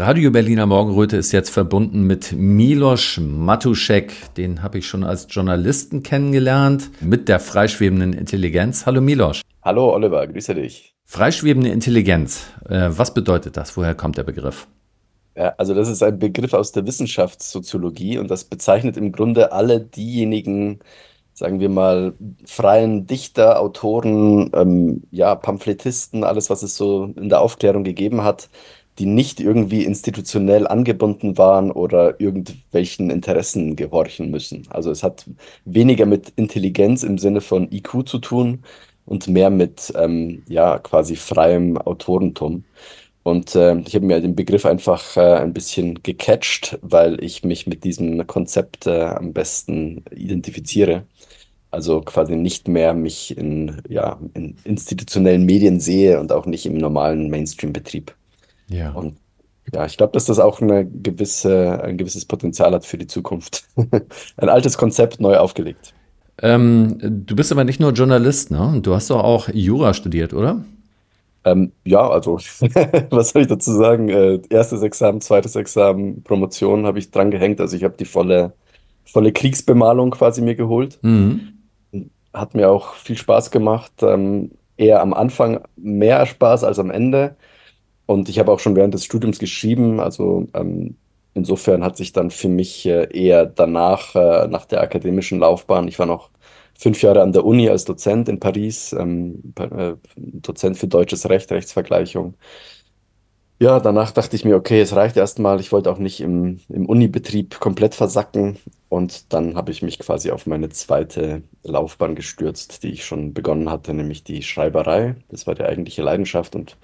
Radio Berliner Morgenröte ist jetzt verbunden mit Milos Matuszek. Den habe ich schon als Journalisten kennengelernt, mit der freischwebenden Intelligenz. Hallo Milos. Hallo Oliver, grüße dich. Freischwebende Intelligenz, äh, was bedeutet das? Woher kommt der Begriff? Ja, also das ist ein Begriff aus der Wissenschaftssoziologie und das bezeichnet im Grunde alle diejenigen, sagen wir mal, freien Dichter, Autoren, ähm, ja, Pamphletisten, alles, was es so in der Aufklärung gegeben hat, die nicht irgendwie institutionell angebunden waren oder irgendwelchen Interessen gehorchen müssen. Also es hat weniger mit Intelligenz im Sinne von IQ zu tun und mehr mit ähm, ja quasi freiem Autorentum. Und äh, ich habe mir den Begriff einfach äh, ein bisschen gecatcht, weil ich mich mit diesem Konzept äh, am besten identifiziere. Also quasi nicht mehr mich in, ja, in institutionellen Medien sehe und auch nicht im normalen Mainstream-Betrieb. Ja. Und ja, ich glaube, dass das auch eine gewisse, ein gewisses Potenzial hat für die Zukunft. ein altes Konzept neu aufgelegt. Ähm, du bist aber nicht nur Journalist, ne? Du hast doch auch Jura studiert, oder? Ähm, ja, also, was soll ich dazu sagen? Äh, erstes Examen, zweites Examen, Promotion habe ich dran gehängt. Also ich habe die volle, volle Kriegsbemalung quasi mir geholt. Mhm. Hat mir auch viel Spaß gemacht. Ähm, eher am Anfang mehr Spaß als am Ende. Und ich habe auch schon während des Studiums geschrieben, also ähm, insofern hat sich dann für mich äh, eher danach, äh, nach der akademischen Laufbahn, ich war noch fünf Jahre an der Uni als Dozent in Paris, ähm, äh, Dozent für deutsches Recht, Rechtsvergleichung. Ja, danach dachte ich mir, okay, es reicht erstmal. Ich wollte auch nicht im, im Unibetrieb komplett versacken. Und dann habe ich mich quasi auf meine zweite Laufbahn gestürzt, die ich schon begonnen hatte, nämlich die Schreiberei. Das war die eigentliche Leidenschaft. Und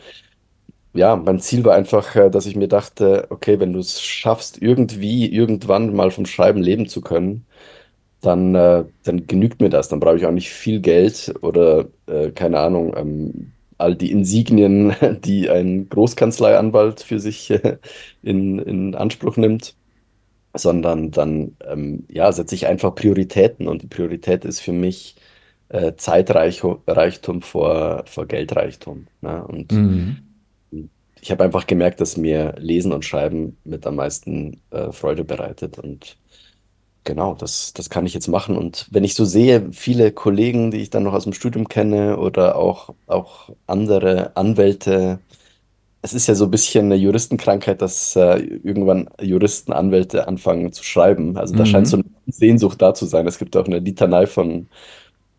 ja, mein Ziel war einfach, äh, dass ich mir dachte, okay, wenn du es schaffst, irgendwie, irgendwann mal vom Schreiben leben zu können, dann, äh, dann genügt mir das. Dann brauche ich auch nicht viel Geld oder, äh, keine Ahnung, ähm, all die Insignien, die ein Großkanzleianwalt für sich äh, in, in Anspruch nimmt, sondern dann, ähm, ja, setze ich einfach Prioritäten und die Priorität ist für mich äh, Zeitreichtum vor, vor Geldreichtum. Ne? Und mhm ich habe einfach gemerkt, dass mir Lesen und Schreiben mit am meisten äh, Freude bereitet. Und genau, das, das kann ich jetzt machen. Und wenn ich so sehe, viele Kollegen, die ich dann noch aus dem Studium kenne oder auch, auch andere Anwälte, es ist ja so ein bisschen eine Juristenkrankheit, dass äh, irgendwann Juristen, Anwälte anfangen zu schreiben. Also da mhm. scheint so eine Sehnsucht da zu sein. Es gibt auch eine Litanei von,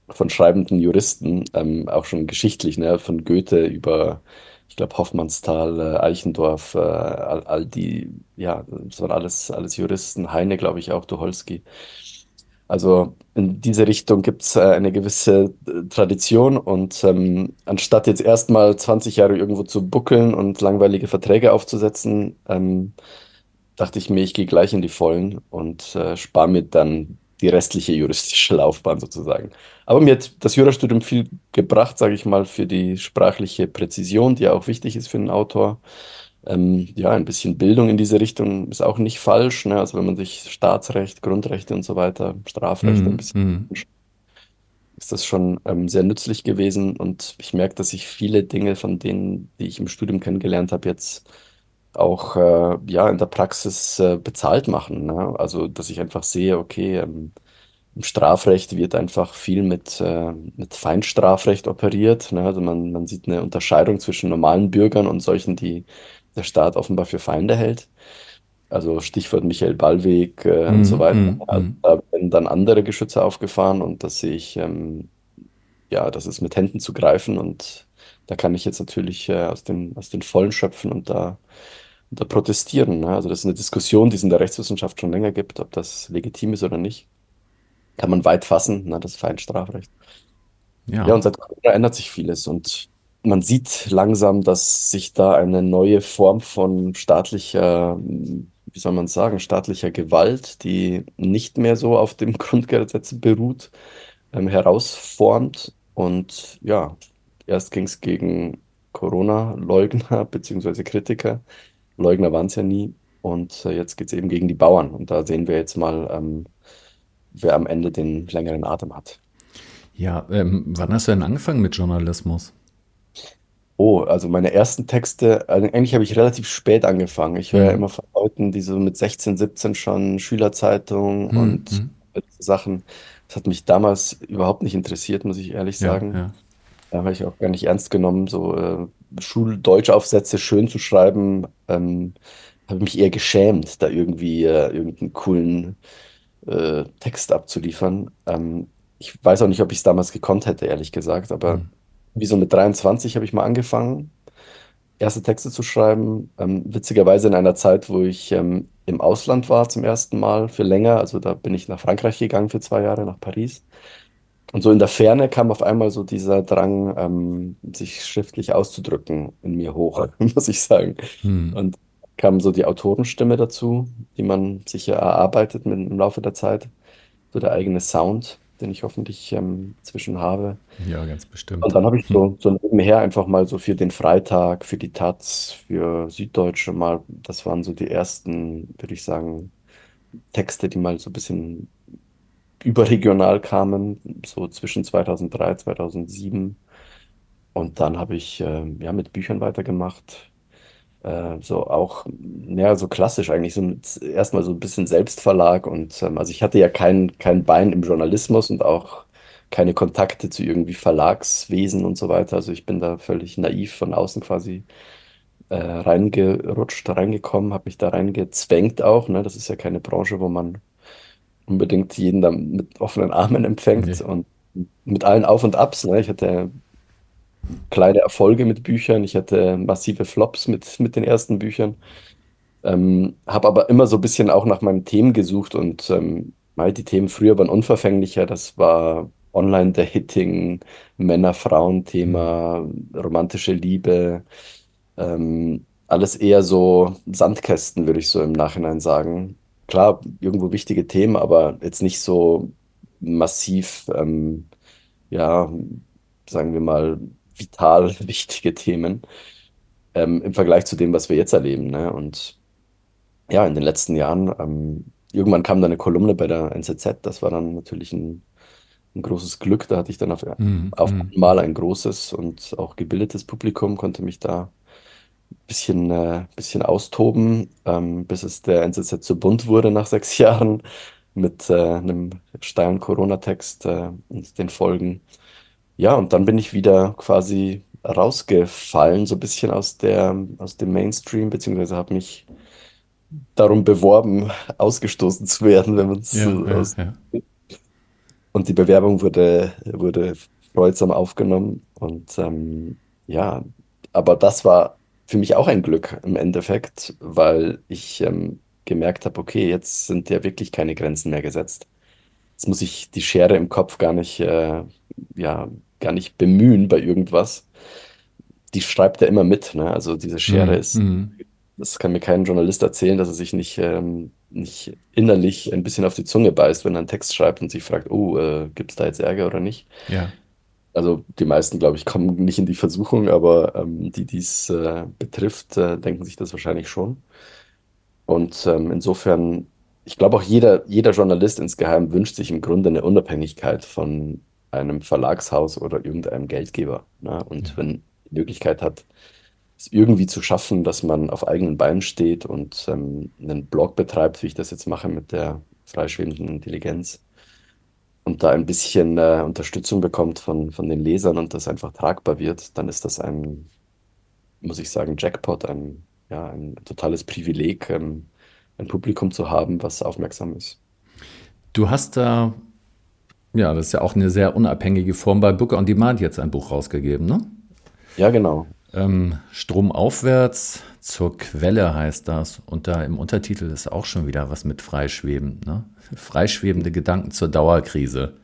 von schreibenden Juristen, ähm, auch schon geschichtlich, ne, von Goethe über ich glaube Hoffmannsthal, äh, Eichendorff, äh, all, all, die, ja, das waren alles, alles Juristen, Heine, glaube ich auch, Tucholsky. Also in diese Richtung gibt es äh, eine gewisse äh, Tradition und ähm, anstatt jetzt erstmal 20 Jahre irgendwo zu buckeln und langweilige Verträge aufzusetzen, ähm, dachte ich mir, ich gehe gleich in die Vollen und äh, spare mir dann die restliche juristische Laufbahn sozusagen. Aber mir hat das Jurastudium viel gebracht, sage ich mal, für die sprachliche Präzision, die ja auch wichtig ist für einen Autor. Ähm, ja, ein bisschen Bildung in diese Richtung ist auch nicht falsch. Ne? Also wenn man sich Staatsrecht, Grundrechte und so weiter, Strafrecht mm, ein bisschen mm. ist das schon ähm, sehr nützlich gewesen. Und ich merke, dass ich viele Dinge von denen, die ich im Studium kennengelernt habe, jetzt auch äh, ja, in der Praxis äh, bezahlt machen. Ne? Also, dass ich einfach sehe, okay, ähm, im Strafrecht wird einfach viel mit, äh, mit Feinstrafrecht operiert. Ne? Also man, man sieht eine Unterscheidung zwischen normalen Bürgern und solchen, die der Staat offenbar für Feinde hält. Also Stichwort Michael Ballweg äh, mm, und so weiter. Mm, also, da werden dann andere Geschütze aufgefahren und das sehe ich, ähm, ja, das ist mit Händen zu greifen und da kann ich jetzt natürlich äh, aus den, aus den Vollen schöpfen und da da protestieren. Ne? Also das ist eine Diskussion, die es in der Rechtswissenschaft schon länger gibt, ob das legitim ist oder nicht. Kann man weit fassen, ne? das Feinstrafrecht. Ja. ja, und seit Corona ändert sich vieles und man sieht langsam, dass sich da eine neue Form von staatlicher, wie soll man sagen, staatlicher Gewalt, die nicht mehr so auf dem Grundgesetz beruht, ähm, herausformt. Und ja, erst ging es gegen Corona-Leugner bzw. Kritiker. Leugner waren es ja nie. Und äh, jetzt geht es eben gegen die Bauern. Und da sehen wir jetzt mal, ähm, wer am Ende den längeren Atem hat. Ja, ähm, wann hast du denn angefangen mit Journalismus? Oh, also meine ersten Texte, also eigentlich habe ich relativ spät angefangen. Ich höre ja Mhm. immer von Leuten, die so mit 16, 17 schon Schülerzeitung Mhm. und mhm. Sachen. Das hat mich damals überhaupt nicht interessiert, muss ich ehrlich Ja, sagen. ja. Da habe ich auch gar nicht ernst genommen, so äh, Schuldeutschaufsätze schön zu schreiben. Ähm, habe mich eher geschämt, da irgendwie äh, irgendeinen coolen äh, Text abzuliefern. Ähm, ich weiß auch nicht, ob ich es damals gekonnt hätte, ehrlich gesagt, aber Mhm. wie so mit 23 habe ich mal angefangen, erste Texte zu schreiben. Ähm, witzigerweise in einer Zeit, wo ich ähm, im Ausland war zum ersten Mal für länger. Also da bin ich nach Frankreich gegangen für zwei Jahre, nach Paris. Und so in der Ferne kam auf einmal so dieser Drang, ähm, sich schriftlich auszudrücken, in mir hoch, muss ich sagen. Mhm. Und kam so die Autorenstimme dazu, die man sich ja erarbeitet mit, im Laufe der Zeit. So der eigene Sound, den ich hoffentlich ähm, zwischen habe. Ja, ganz Und bestimmt. dann habe ich Hm. so, so nebenher einfach mal so für den Freitag, für die Taz, für Süddeutsche mal, das waren so die ersten, würde ich sagen, Texte, die mal so ein bisschen überregional kamen, so zwischen 2003, 2007. Und dann habe ich ähm, ja mit Büchern weitergemacht. Äh, so auch, ja, so klassisch eigentlich, so mit, erstmal so ein bisschen Selbstverlag. Und ähm, also ich hatte ja kein, kein Bein im Journalismus und auch keine Kontakte zu irgendwie Verlagswesen und so weiter. Also ich bin da völlig naiv von außen quasi äh, reingerutscht, reingekommen, habe mich da reingezwängt auch. Ne? Das ist ja keine Branche, wo man unbedingt jeden da mit offenen Armen empfängt Nee. und mit allen Auf und Abs. Ne? Ich hatte kleine Erfolge mit Büchern, ich hatte massive Flops mit, mit den ersten Büchern, ähm, habe aber immer so ein bisschen auch nach meinen Themen gesucht und ähm, die Themen früher waren unverfänglicher. Das war Online-Dating. Männer-Frauen-Thema, romantische Liebe, ähm, alles eher so Sandkästen, würde ich so im Nachhinein sagen. Klar, irgendwo wichtige Themen, aber jetzt nicht so massiv, ähm, ja, sagen wir mal, vital wichtige Themen, ähm, im Vergleich zu dem, was wir jetzt erleben, ne? Und ja, in den letzten Jahren, ähm, irgendwann kam dann eine Kolumne bei der NZZ, das war dann natürlich ein, ein großes Glück. Da hatte ich dann auf, Hm. auf Hm. einmal ein großes und auch gebildetes Publikum, konnte mich da bisschen, äh, bisschen austoben, ähm, bis es der NZZ zu bunt wurde nach sechs Jahren mit äh, einem steilen Corona-Text äh, und den Folgen. Ja, und dann bin ich wieder quasi rausgefallen, so ein bisschen aus der, aus dem Mainstream, beziehungsweise habe mich darum beworben, ausgestoßen zu werden, wenn man es Ja, so ja, aus. ja. Und die Bewerbung wurde, wurde freudsam aufgenommen. Und ähm, ja, aber das war für mich auch ein Glück im Endeffekt, weil ich ähm, gemerkt habe, okay, jetzt sind ja wirklich keine Grenzen mehr gesetzt. Jetzt muss ich die Schere im Kopf gar nicht, äh, ja, gar nicht bemühen bei irgendwas. Die schreibt ja immer mit, ne? Also diese Schere Hm. ist, Hm. das kann mir kein Journalist erzählen, dass er sich nicht, ähm, nicht innerlich ein bisschen auf die Zunge beißt, wenn er einen Text schreibt und sich fragt, oh, äh, gibt es da jetzt Ärger oder nicht? Ja. Also die meisten, glaube ich, kommen nicht in die Versuchung, aber ähm, die, die es äh, betrifft, äh, denken sich das wahrscheinlich schon. Und ähm, insofern, ich glaube auch jeder, jeder Journalist insgeheim wünscht sich im Grunde eine Unabhängigkeit von einem Verlagshaus oder irgendeinem Geldgeber. Ne? Und Ja. wenn die Möglichkeit hat, es irgendwie zu schaffen, dass man auf eigenen Beinen steht und ähm, einen Blog betreibt, wie ich das jetzt mache mit der freischwebenden Intelligenz und da ein bisschen äh, Unterstützung bekommt von, von den Lesern und das einfach tragbar wird, dann ist das ein, muss ich sagen, Jackpot, ein, ja, ein totales Privileg, ähm, ein Publikum zu haben, was aufmerksam ist. Du hast da, ja, das ist ja auch eine sehr unabhängige Form bei Booker on Demand jetzt ein Buch rausgegeben, ne? Ja, genau. Ähm, Stromaufwärts zur Quelle heißt das. Und da im Untertitel ist auch schon wieder was mit Freischweben, ne? Freischwebende Gedanken zur Dauerkrise.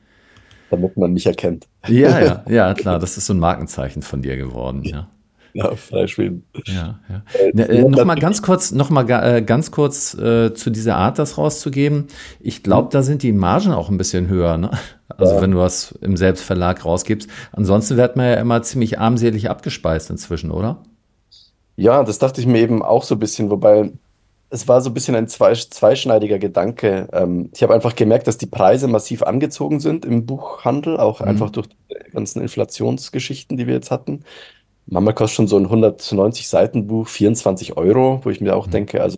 Damit man mich erkennt. Ja, ja, ja, klar, das ist so ein Markenzeichen von dir geworden, ja. Ja, freispielen. Ja, ja. Ne, äh, noch mal ganz kurz, noch mal äh, ganz kurz äh, zu dieser Art, das rauszugeben. Ich glaube, da sind die Margen auch ein bisschen höher. Ne? Also ja. wenn du was im Selbstverlag rausgibst. Ansonsten wird man ja immer ziemlich armselig abgespeist inzwischen, oder? Ja, das dachte ich mir eben auch so ein bisschen, wobei es war so ein bisschen ein zweischneidiger Gedanke. Ähm, ich habe einfach gemerkt, dass die Preise massiv angezogen sind im Buchhandel, auch mhm. einfach durch die ganzen Inflationsgeschichten, die wir jetzt hatten. Manchmal kostet schon so ein 190 Seiten Buch 24 Euro, wo ich mir auch mhm. denke, also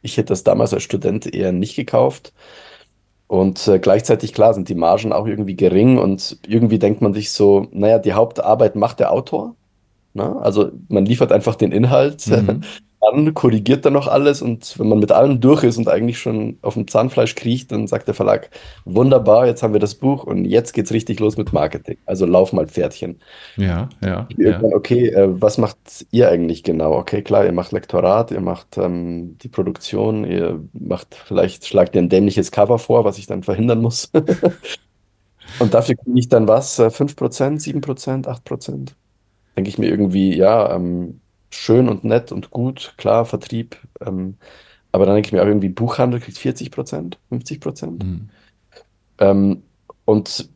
ich hätte das damals als Student eher nicht gekauft. Und äh, gleichzeitig, klar, sind die Margen auch irgendwie gering und irgendwie denkt man sich so, naja, die Hauptarbeit macht der Autor. Ne? Also man liefert einfach den Inhalt. Mhm. an, korrigiert dann noch alles und wenn man mit allem durch ist und eigentlich schon auf dem Zahnfleisch kriecht, dann sagt der Verlag, wunderbar, jetzt haben wir das Buch und jetzt geht's richtig los mit Marketing. Also lauf mal Pferdchen. Ja, ja. ja. Okay, äh, was macht ihr eigentlich genau? Okay, klar, ihr macht Lektorat, ihr macht ähm, die Produktion, ihr macht vielleicht, schlagt ihr ein dämliches Cover vor, was ich dann verhindern muss. und dafür kriege ich dann was? 5%, 7%, 8%? Denke ich mir irgendwie, ja, ähm, schön und nett und gut, klar, Vertrieb. Ähm, aber dann denke ich mir auch irgendwie, Buchhandel kriegt 40 Prozent, 50 Prozent. Mhm. Ähm, und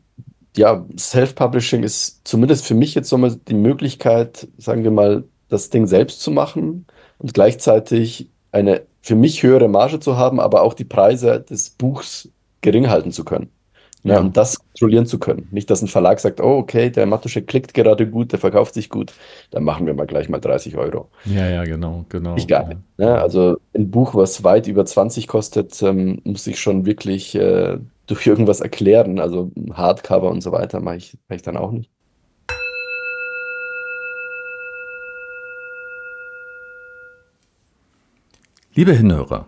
ja, Self-Publishing ist zumindest für mich jetzt so mal die Möglichkeit, sagen wir mal, das Ding selbst zu machen und gleichzeitig eine für mich höhere Marge zu haben, aber auch die Preise des Buchs gering halten zu können. Ja, um das kontrollieren zu können. Nicht, dass ein Verlag sagt, oh, okay, der Matusche klickt gerade gut, der verkauft sich gut, dann machen wir mal gleich mal 30 Euro. Ja, ja, genau, genau. Ich gar nicht. Ne? Also ein Buch, was weit über 20 kostet, ähm, muss ich schon wirklich äh, durch irgendwas erklären. Also Hardcover und so weiter mache ich, mach ich dann auch nicht. Liebe Hinhörer,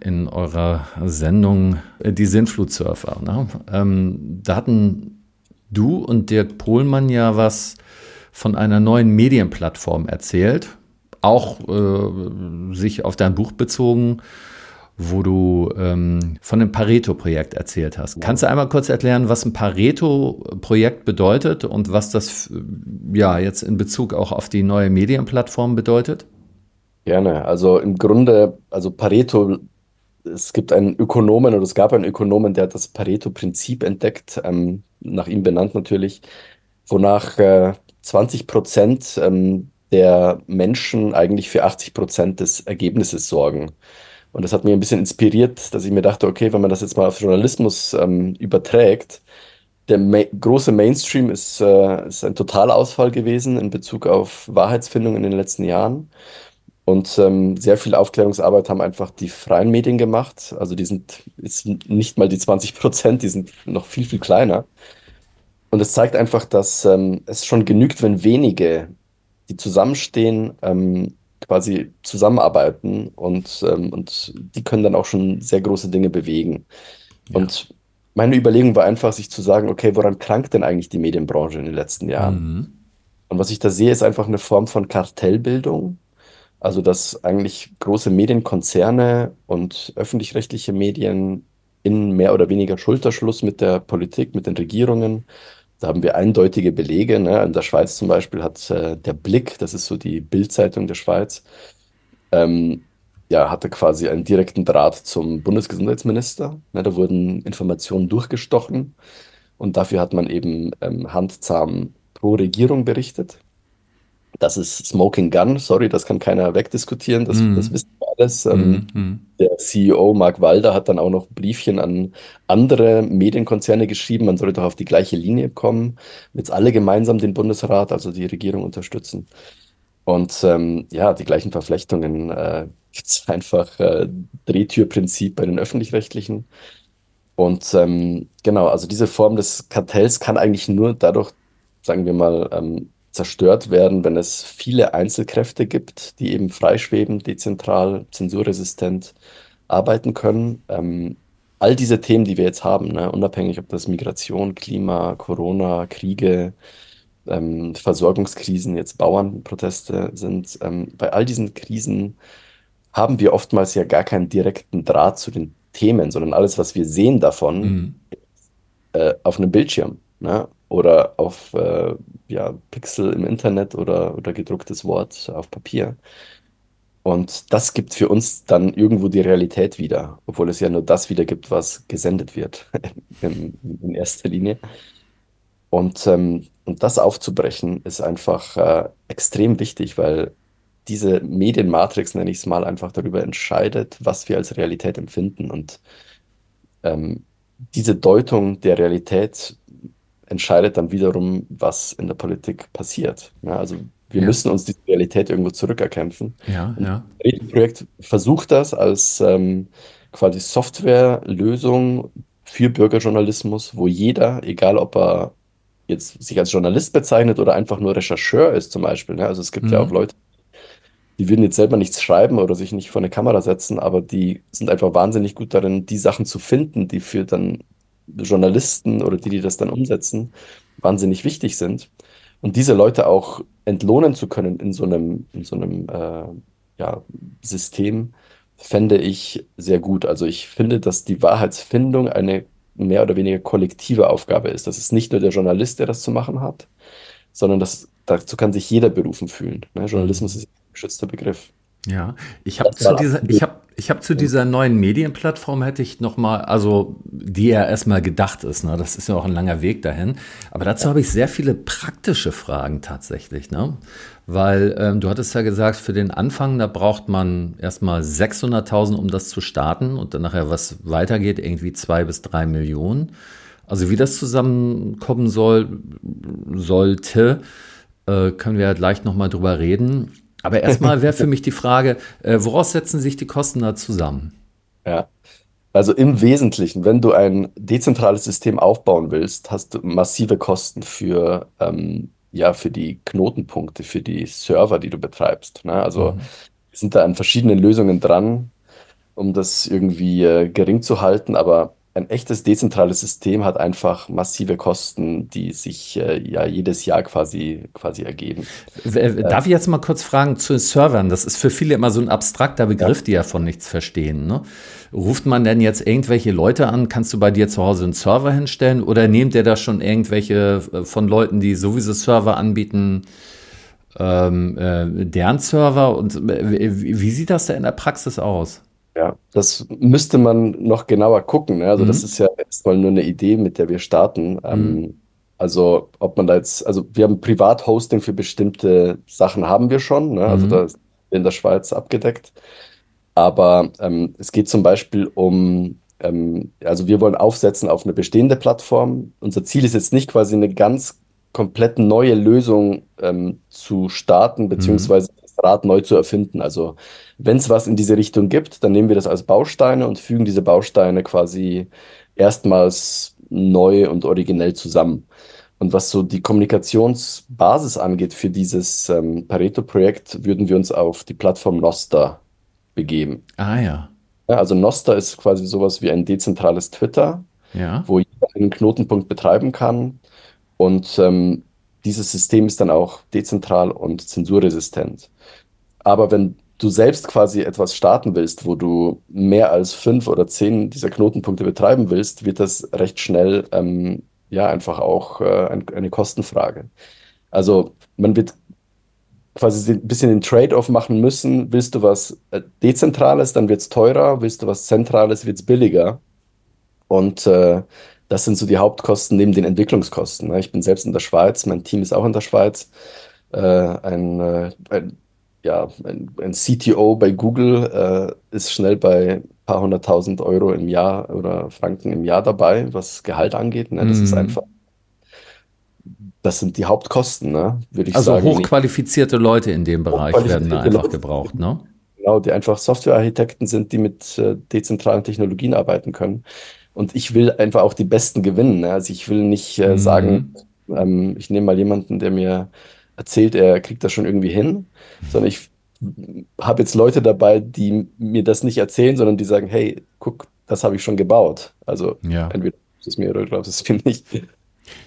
In eurer Sendung äh, Die Sintflutsurfer. Ne? Ähm, da hatten du und Dirk Pohlmann ja was von einer neuen Medienplattform erzählt, auch äh, sich auf dein Buch bezogen, wo du ähm, von dem Pareto-Projekt erzählt hast. Kannst du einmal kurz erklären, was ein Pareto-Projekt bedeutet und was das ja jetzt in Bezug auch auf die neue Medienplattform bedeutet? Gerne. Also im Grunde, also Pareto es gibt einen Ökonomen oder es gab einen Ökonomen, der hat das Pareto-Prinzip entdeckt, ähm, nach ihm benannt natürlich, wonach äh, 20 Prozent ähm, der Menschen eigentlich für 80 Prozent des Ergebnisses sorgen. Und das hat mich ein bisschen inspiriert, dass ich mir dachte, okay, wenn man das jetzt mal auf Journalismus ähm, überträgt, der Ma große Mainstream ist, äh, ist ein Totalausfall gewesen in Bezug auf Wahrheitsfindung in den letzten Jahren. Und ähm, sehr viel Aufklärungsarbeit haben einfach die freien Medien gemacht. Also die sind jetzt nicht mal die 20 Prozent, die sind noch viel, viel kleiner. Und es zeigt einfach, dass ähm, es schon genügt, wenn wenige, die zusammenstehen, ähm, quasi zusammenarbeiten und, ähm, und die können dann auch schon sehr große Dinge bewegen. Ja. Und meine Überlegung war einfach, sich zu sagen, okay, woran krankt denn eigentlich die Medienbranche in den letzten Jahren? Mhm. Und was ich da sehe, ist einfach eine Form von Kartellbildung also, dass eigentlich große Medienkonzerne und öffentlich-rechtliche Medien in mehr oder weniger Schulterschluss mit der Politik, mit den Regierungen. Da haben wir eindeutige Belege. Ne? In der Schweiz zum Beispiel hat äh, der Blick, das ist so die Bildzeitung der Schweiz, ähm, ja, hatte quasi einen direkten Draht zum Bundesgesundheitsminister. Ne? Da wurden Informationen durchgestochen und dafür hat man eben ähm, handzahm pro Regierung berichtet. Das ist Smoking Gun, sorry, das kann keiner wegdiskutieren, das, mm. das wissen wir alles. Mm. Der CEO Mark Walder hat dann auch noch Briefchen an andere Medienkonzerne geschrieben, man solle doch auf die gleiche Linie kommen, jetzt alle gemeinsam den Bundesrat, also die Regierung unterstützen. Und ähm, ja, die gleichen Verflechtungen äh, gibt es einfach äh, Drehtürprinzip bei den öffentlich-rechtlichen. Und ähm, genau, also diese Form des Kartells kann eigentlich nur dadurch, sagen wir mal, ähm, zerstört werden, wenn es viele Einzelkräfte gibt, die eben freischweben, dezentral, zensurresistent arbeiten können. Ähm, all diese Themen, die wir jetzt haben, ne, unabhängig ob das Migration, Klima, Corona, Kriege, ähm, Versorgungskrisen, jetzt Bauernproteste sind, ähm, bei all diesen Krisen haben wir oftmals ja gar keinen direkten Draht zu den Themen, sondern alles, was wir sehen davon, mhm. äh, auf einem Bildschirm ne? oder auf äh, ja, Pixel im Internet oder, oder gedrucktes Wort auf Papier. Und das gibt für uns dann irgendwo die Realität wieder, obwohl es ja nur das wiedergibt, was gesendet wird in, in erster Linie. Und, ähm, und das aufzubrechen ist einfach äh, extrem wichtig, weil diese Medienmatrix, nenne ich es mal, einfach darüber entscheidet, was wir als Realität empfinden. Und ähm, diese Deutung der Realität entscheidet dann wiederum, was in der Politik passiert. Ja, also wir ja. müssen uns diese Realität irgendwo zurückerkämpfen. Ja, ja. Das Projekt versucht das als ähm, quasi Softwarelösung für Bürgerjournalismus, wo jeder, egal ob er jetzt sich als Journalist bezeichnet oder einfach nur Rechercheur ist zum Beispiel. Ne? Also es gibt mhm. ja auch Leute, die würden jetzt selber nichts schreiben oder sich nicht vor eine Kamera setzen, aber die sind einfach wahnsinnig gut darin, die Sachen zu finden, die für dann Journalisten oder die, die das dann umsetzen, wahnsinnig wichtig sind. Und diese Leute auch entlohnen zu können in so einem, in so einem äh, ja, System, fände ich sehr gut. Also ich finde, dass die Wahrheitsfindung eine mehr oder weniger kollektive Aufgabe ist. Das ist nicht nur der Journalist, der das zu machen hat, sondern das, dazu kann sich jeder berufen fühlen. Ne? Journalismus mhm. ist ein geschützter Begriff. Ja, ich habe zu dieser, ich habe, ich habe zu dieser neuen Medienplattform hätte ich noch mal, also die ja erstmal gedacht ist, ne, das ist ja auch ein langer Weg dahin. Aber dazu habe ich sehr viele praktische Fragen tatsächlich, ne, weil ähm, du hattest ja gesagt, für den Anfang da braucht man erstmal 600.000, um das zu starten und dann nachher was weitergeht, irgendwie zwei bis drei Millionen. Also wie das zusammenkommen soll, sollte, äh, können wir ja gleich noch mal drüber reden. Aber erstmal wäre für mich die Frage, äh, woraus setzen sich die Kosten da zusammen? Ja, also im Wesentlichen, wenn du ein dezentrales System aufbauen willst, hast du massive Kosten für, ähm, ja, für die Knotenpunkte, für die Server, die du betreibst. Ne? Also mhm. sind da an verschiedenen Lösungen dran, um das irgendwie äh, gering zu halten, aber ein echtes dezentrales System hat einfach massive Kosten, die sich äh, ja jedes Jahr quasi, quasi ergeben. Darf ich jetzt mal kurz fragen zu Servern? Das ist für viele immer so ein abstrakter Begriff, ja. die ja von nichts verstehen. Ne? Ruft man denn jetzt irgendwelche Leute an? Kannst du bei dir zu Hause einen Server hinstellen oder nehmt ihr da schon irgendwelche äh, von Leuten, die sowieso Server anbieten? Ähm, äh, deren Server und äh, wie, wie sieht das da in der Praxis aus? Ja, das müsste man noch genauer gucken. Ne? Also, das mhm. ist ja erstmal nur eine Idee, mit der wir starten. Ähm, mhm. also, ob man da jetzt, also wir haben Privathosting für bestimmte Sachen haben wir schon, ne? Also, mhm. da ist in der Schweiz abgedeckt. Aber ähm, es geht zum Beispiel um, ähm, also wir wollen aufsetzen auf eine bestehende Plattform. Unser Ziel ist jetzt nicht quasi eine ganz komplett neue Lösung ähm, zu starten, mhm. beziehungsweise das Rad neu zu erfinden. Also wenn es was in diese Richtung gibt, dann nehmen wir das als Bausteine und fügen diese Bausteine quasi erstmals neu und originell zusammen. Und was so die Kommunikationsbasis angeht für dieses ähm, Pareto-Projekt, würden wir uns auf die Plattform Noster begeben. Ah ja. ja. Also Noster ist quasi sowas wie ein dezentrales Twitter, ja. wo jeder einen Knotenpunkt betreiben kann. Und ähm, dieses System ist dann auch dezentral und zensurresistent. Aber wenn du selbst quasi etwas starten willst, wo du mehr als fünf oder zehn dieser Knotenpunkte betreiben willst, wird das recht schnell ähm, ja einfach auch äh, ein, eine Kostenfrage. Also man wird quasi ein bisschen den Trade-off machen müssen. Willst du was äh, Dezentrales, dann wird es teurer. Willst du was Zentrales, wird es billiger. Und äh, das sind so die Hauptkosten neben den Entwicklungskosten. Ne? Ich bin selbst in der Schweiz, mein Team ist auch in der Schweiz. Äh, ein, äh, ein ja, ein, ein CTO bei Google äh, ist schnell bei ein paar hunderttausend Euro im Jahr oder Franken im Jahr dabei, was Gehalt angeht. Ne? Das mm. ist mhm. einfach, das sind die Hauptkosten, ne? würde ich also sagen. Also hochqualifizierte Leute in dem Bereich werden da einfach Leute, gebraucht, ne? Genau, die einfach Softwarearchitekten sind, die mit äh, dezentralen Technologien arbeiten können. Und ich will einfach auch die Besten gewinnen. Ne? Also ich will nicht äh, mm. sagen, ähm, ich nehme mal jemanden, der mir erzählt, er kriegt das schon irgendwie hin, sondern ich habe jetzt Leute dabei, die mir das nicht erzählen, sondern die sagen, hey, guck, das habe ich schon gebaut. Also Ja. entweder du es mir oder glaubst es mir nicht.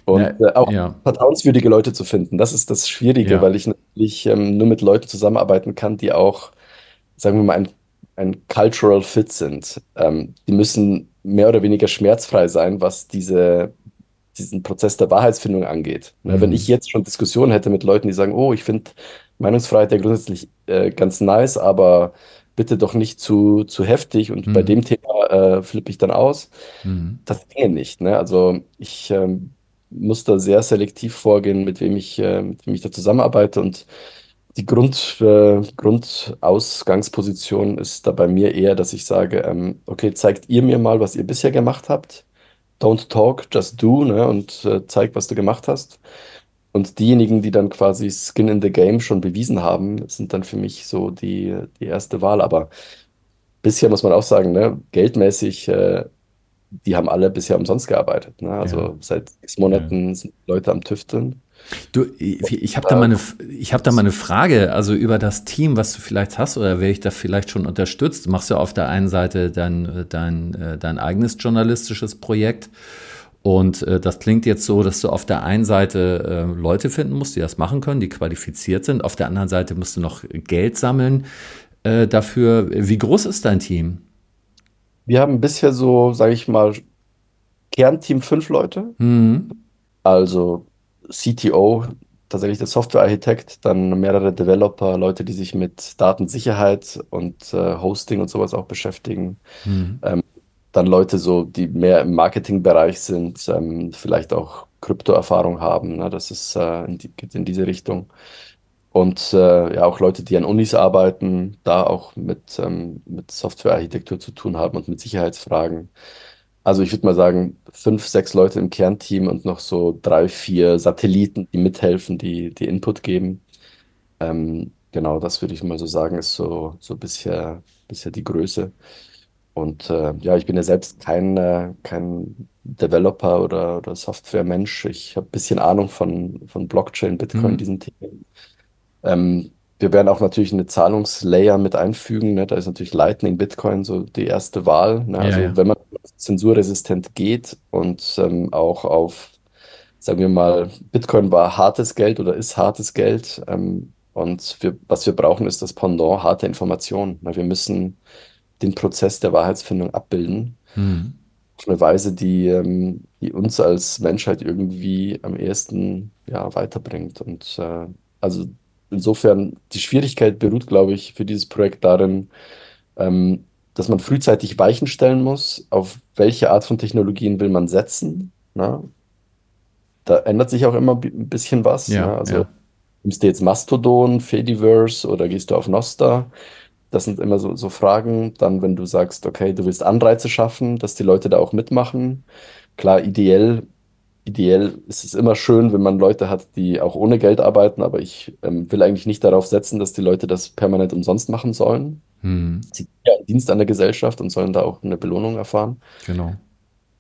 Und Na, äh, auch ja, vertrauenswürdige Leute zu finden, das ist das Schwierige, ja. weil ich natürlich ähm, nur mit Leuten zusammenarbeiten kann, die auch, sagen wir mal, ein, ein Cultural Fit sind. Ähm, die müssen mehr oder weniger schmerzfrei sein, was diese, diesen Prozess der Wahrheitsfindung angeht. Ne, wenn ich Mhm. jetzt schon Diskussionen hätte mit Leuten, die sagen, oh, ich finde Meinungsfreiheit ja grundsätzlich äh, ganz nice, aber bitte doch nicht zu, zu heftig und bei Mhm. dem Thema äh, flippe ich dann aus. Mhm. Das ginge nicht, ne? Also ich ähm, muss da sehr selektiv vorgehen, mit wem ich, äh, mit wem ich da zusammenarbeite und die Grund, äh, Grundausgangsposition ist da bei mir eher, dass ich sage, ähm, okay, zeigt ihr mir mal, was ihr bisher gemacht habt. Don't talk, just do, ne? Und äh, zeig, was du gemacht hast. Und diejenigen, die dann quasi Skin in the Game schon bewiesen haben, sind dann für mich so die, die erste Wahl. Aber bisher muss man auch sagen, ne, geldmäßig, äh, die haben alle bisher umsonst gearbeitet. Ne? Ja, Also seit sechs ja. Monaten sind Leute am Tüfteln. Du, ich ich habe da mal Äh, eine, ich habe da mal eine Frage, also über das Team, was du vielleicht hast oder wer dich da vielleicht schon unterstützt. Du machst ja auf der einen Seite dein, dein, äh, dein eigenes journalistisches Projekt und äh, das klingt jetzt so, dass du auf der einen Seite äh, Leute finden musst, die das machen können, die qualifiziert sind. Auf der anderen Seite musst du noch Geld sammeln äh, dafür. Wie groß ist dein Team? wir haben bisher so, sage ich mal, Kernteam fünf Leute. Hm, Also CTO, tatsächlich der Softwarearchitekt, dann mehrere Developer, Leute, die sich mit Datensicherheit und äh, Hosting und sowas auch beschäftigen. hm, Ähm, dann Leute so, die mehr im Marketingbereich sind, ähm, vielleicht auch Kryptoerfahrung haben. Ne? Das ist, äh, in die, geht in diese Richtung. Und äh, ja, auch Leute, die an Unis arbeiten, da auch mit, ähm, mit Softwarearchitektur zu tun haben und mit Sicherheitsfragen. Also ich würde mal sagen, fünf, sechs Leute im Kernteam und noch so drei, vier Satelliten, die mithelfen, die, die Input geben. Ähm, genau, das würde ich mal so sagen, ist so, so bisher, bisher die Größe. Und äh, ja, ich bin ja selbst kein, äh, kein Developer oder, oder Softwaremensch. Ich habe ein bisschen Ahnung von, von Blockchain, Bitcoin, hm. diesen Themen. Ähm, wir werden auch natürlich eine Zahlungslayer mit einfügen. Ne? Da ist natürlich Lightning, Bitcoin so die erste Wahl. Ne? Ja, Also ja. wenn man zensurresistent geht und ähm, auch auf, sagen wir mal, Bitcoin war hartes Geld oder ist hartes Geld. Ähm, und wir, was wir brauchen, ist das Pendant, harte Information. Ne? Wir müssen den Prozess der Wahrheitsfindung abbilden Hm. auf eine Weise, die, ähm, die uns als Menschheit irgendwie am ehesten ja, weiterbringt. Und äh, also insofern, die Schwierigkeit beruht, glaube ich, für dieses Projekt darin, ähm, dass man frühzeitig Weichen stellen muss, auf welche Art von Technologien will man setzen. Ne? Da ändert sich auch immer ein bisschen was. Ne? Ja, Also ja. nimmst du jetzt Mastodon, Fediverse oder gehst du auf Nostr? Das sind immer so, so Fragen. Dann, wenn du sagst, okay, du willst Anreize schaffen, dass die Leute da auch mitmachen. Klar, ideell, ideell ist es immer schön, wenn man Leute hat, die auch ohne Geld arbeiten, aber ich ähm, will eigentlich nicht darauf setzen, dass die Leute das permanent umsonst machen sollen. Hm. Sie tun ja einen Dienst an der Gesellschaft und sollen da auch eine Belohnung erfahren. Genau.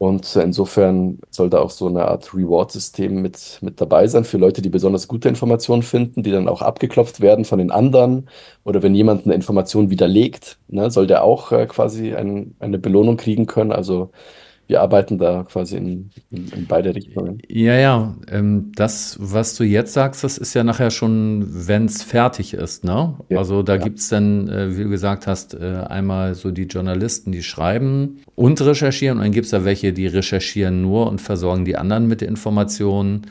Und insofern soll da auch so eine Art Reward-System mit, mit dabei sein für Leute, die besonders gute Informationen finden, die dann auch abgeklopft werden von den anderen. Oder wenn jemand eine Information widerlegt, ne, soll der auch äh, quasi ein, eine Belohnung kriegen können. Also wir arbeiten da quasi in, in, in beide Richtungen. Ja, ja, ähm, das, was du jetzt sagst, das ist ja nachher schon, wenn es fertig ist, ne? Ja, Also da ja, gibt's dann, äh, wie du gesagt hast, äh, einmal so die Journalisten, die schreiben und recherchieren und dann gibt's da welche, die recherchieren nur und versorgen die anderen mit Informationen.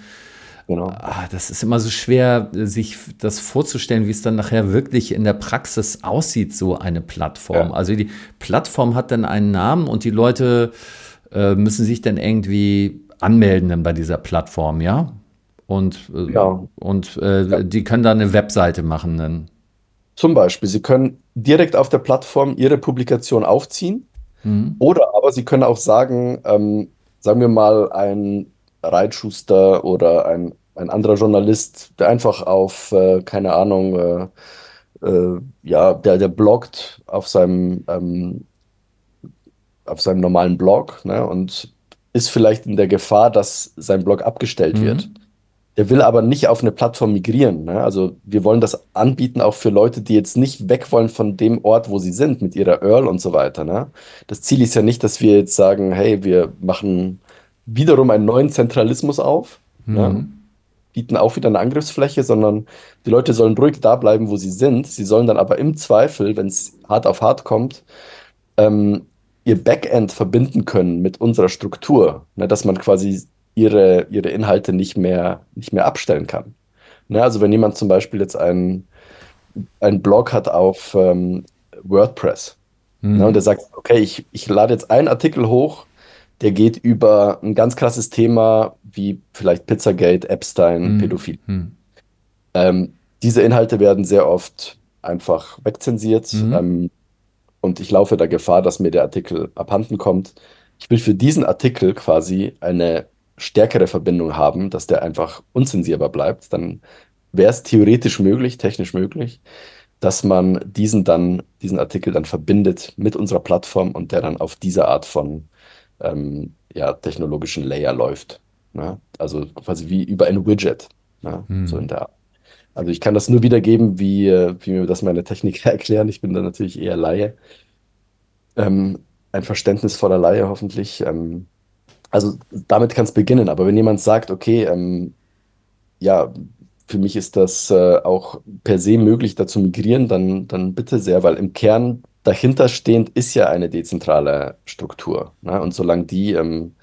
genau. Ah, das ist immer so schwer, sich das vorzustellen, wie es dann nachher wirklich in der Praxis aussieht, so eine Plattform. Ja, Also die Plattform hat dann einen Namen und die Leute äh, müssen sich dann irgendwie anmelden dann bei dieser Plattform, ja? Und, äh, ja, und ja. äh, die können da eine Webseite machen dann. Zum Beispiel, Sie können direkt auf der Plattform Ihre Publikation aufziehen. Hm? Oder aber Sie können auch sagen, ähm, sagen wir mal, ein Reitschuster oder ein, ein anderer Journalist, der einfach auf, äh, keine Ahnung, äh, ja, der, der bloggt auf seinem, ähm, auf seinem normalen Blog, ne, und ist vielleicht in der Gefahr, dass sein Blog abgestellt wird. Hm? der will aber nicht auf eine Plattform migrieren. Ne? Also wir wollen das anbieten auch für Leute, die jetzt nicht weg wollen von dem Ort, wo sie sind, mit ihrer Earl und so weiter. Ne? Das Ziel ist ja nicht, dass wir jetzt sagen, hey, wir machen wiederum einen neuen Zentralismus auf, mhm. ne? bieten auch wieder eine Angriffsfläche, sondern die Leute sollen ruhig da bleiben, wo sie sind. Sie sollen dann aber im Zweifel, wenn es hart auf hart kommt, ähm, ihr Backend verbinden können mit unserer Struktur, ne? dass man quasi ihre, ihre Inhalte nicht mehr, nicht mehr abstellen kann. Ne, also wenn jemand zum Beispiel jetzt einen, einen Blog hat auf ähm, WordPress mhm. ne, und der sagt, okay, ich, ich lade jetzt einen Artikel hoch, der geht über ein ganz krasses Thema wie vielleicht Pizzagate, Epstein, mhm. Pädophil. Mhm. Ähm, diese Inhalte werden sehr oft einfach wegzensiert mhm. ähm, und ich laufe da Gefahr, dass mir der Artikel abhanden kommt. Ich will für diesen Artikel quasi eine stärkere Verbindung haben, dass der einfach unzensierbar bleibt, dann wäre es theoretisch möglich, technisch möglich, dass man diesen dann, diesen Artikel dann verbindet mit unserer Plattform und der dann auf diese Art von ähm, ja, technologischen Layer läuft. Ne? Also quasi wie über ein Widget. Ne? Hm. So in der Art. Also ich kann das nur wiedergeben, wie, äh, wie mir das meine Techniker erklären. Ich bin da natürlich eher Laie. Ähm, ein verständnisvoller Laie hoffentlich. Ähm, also damit kann es beginnen, aber wenn jemand sagt, okay, ähm, ja, für mich ist das äh, auch per se möglich, da zu migrieren, dann, dann bitte sehr, weil im Kern dahinter stehend ist ja eine dezentrale Struktur. Ne? Und solange die ähm,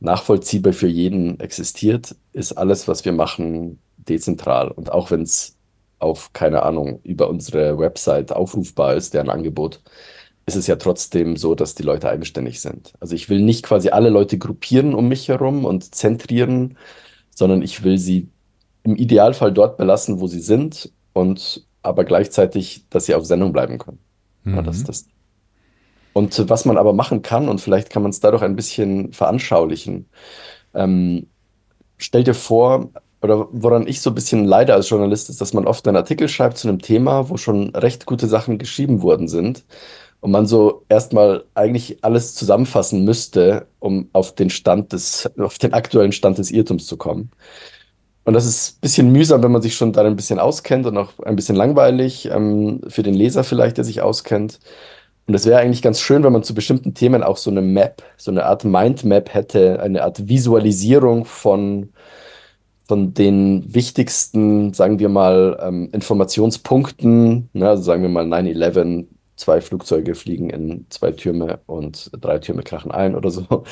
nachvollziehbar für jeden existiert, ist alles, was wir machen, dezentral. Und auch wenn es auf, keine Ahnung, über unsere Website aufrufbar ist, deren Angebot, ist es ja trotzdem so, dass die Leute eigenständig sind. Also ich will nicht quasi alle Leute gruppieren um mich herum und zentrieren, sondern ich will sie im Idealfall dort belassen, wo sie sind und aber gleichzeitig, dass sie auf Sendung bleiben können. Mhm. Ja, das, das. Und was man aber machen kann, und vielleicht kann man es dadurch ein bisschen veranschaulichen, ähm, stell dir vor, oder woran ich so ein bisschen leide als Journalist, ist, dass man oft einen Artikel schreibt zu einem Thema, wo schon recht gute Sachen geschrieben worden sind und man so erstmal eigentlich alles zusammenfassen müsste, um auf den Stand des, auf den aktuellen Stand des Irrtums zu kommen. Und das ist ein bisschen mühsam, wenn man sich schon da ein bisschen auskennt und auch ein bisschen langweilig ähm, für den Leser vielleicht, der sich auskennt. Und es wäre eigentlich ganz schön, wenn man zu bestimmten Themen auch so eine Map, so eine Art Mindmap hätte, eine Art Visualisierung von, von den wichtigsten, sagen wir mal, ähm, Informationspunkten, ne, also sagen wir mal 9-11, zwei Flugzeuge fliegen in zwei Türme und drei Türme krachen ein oder so.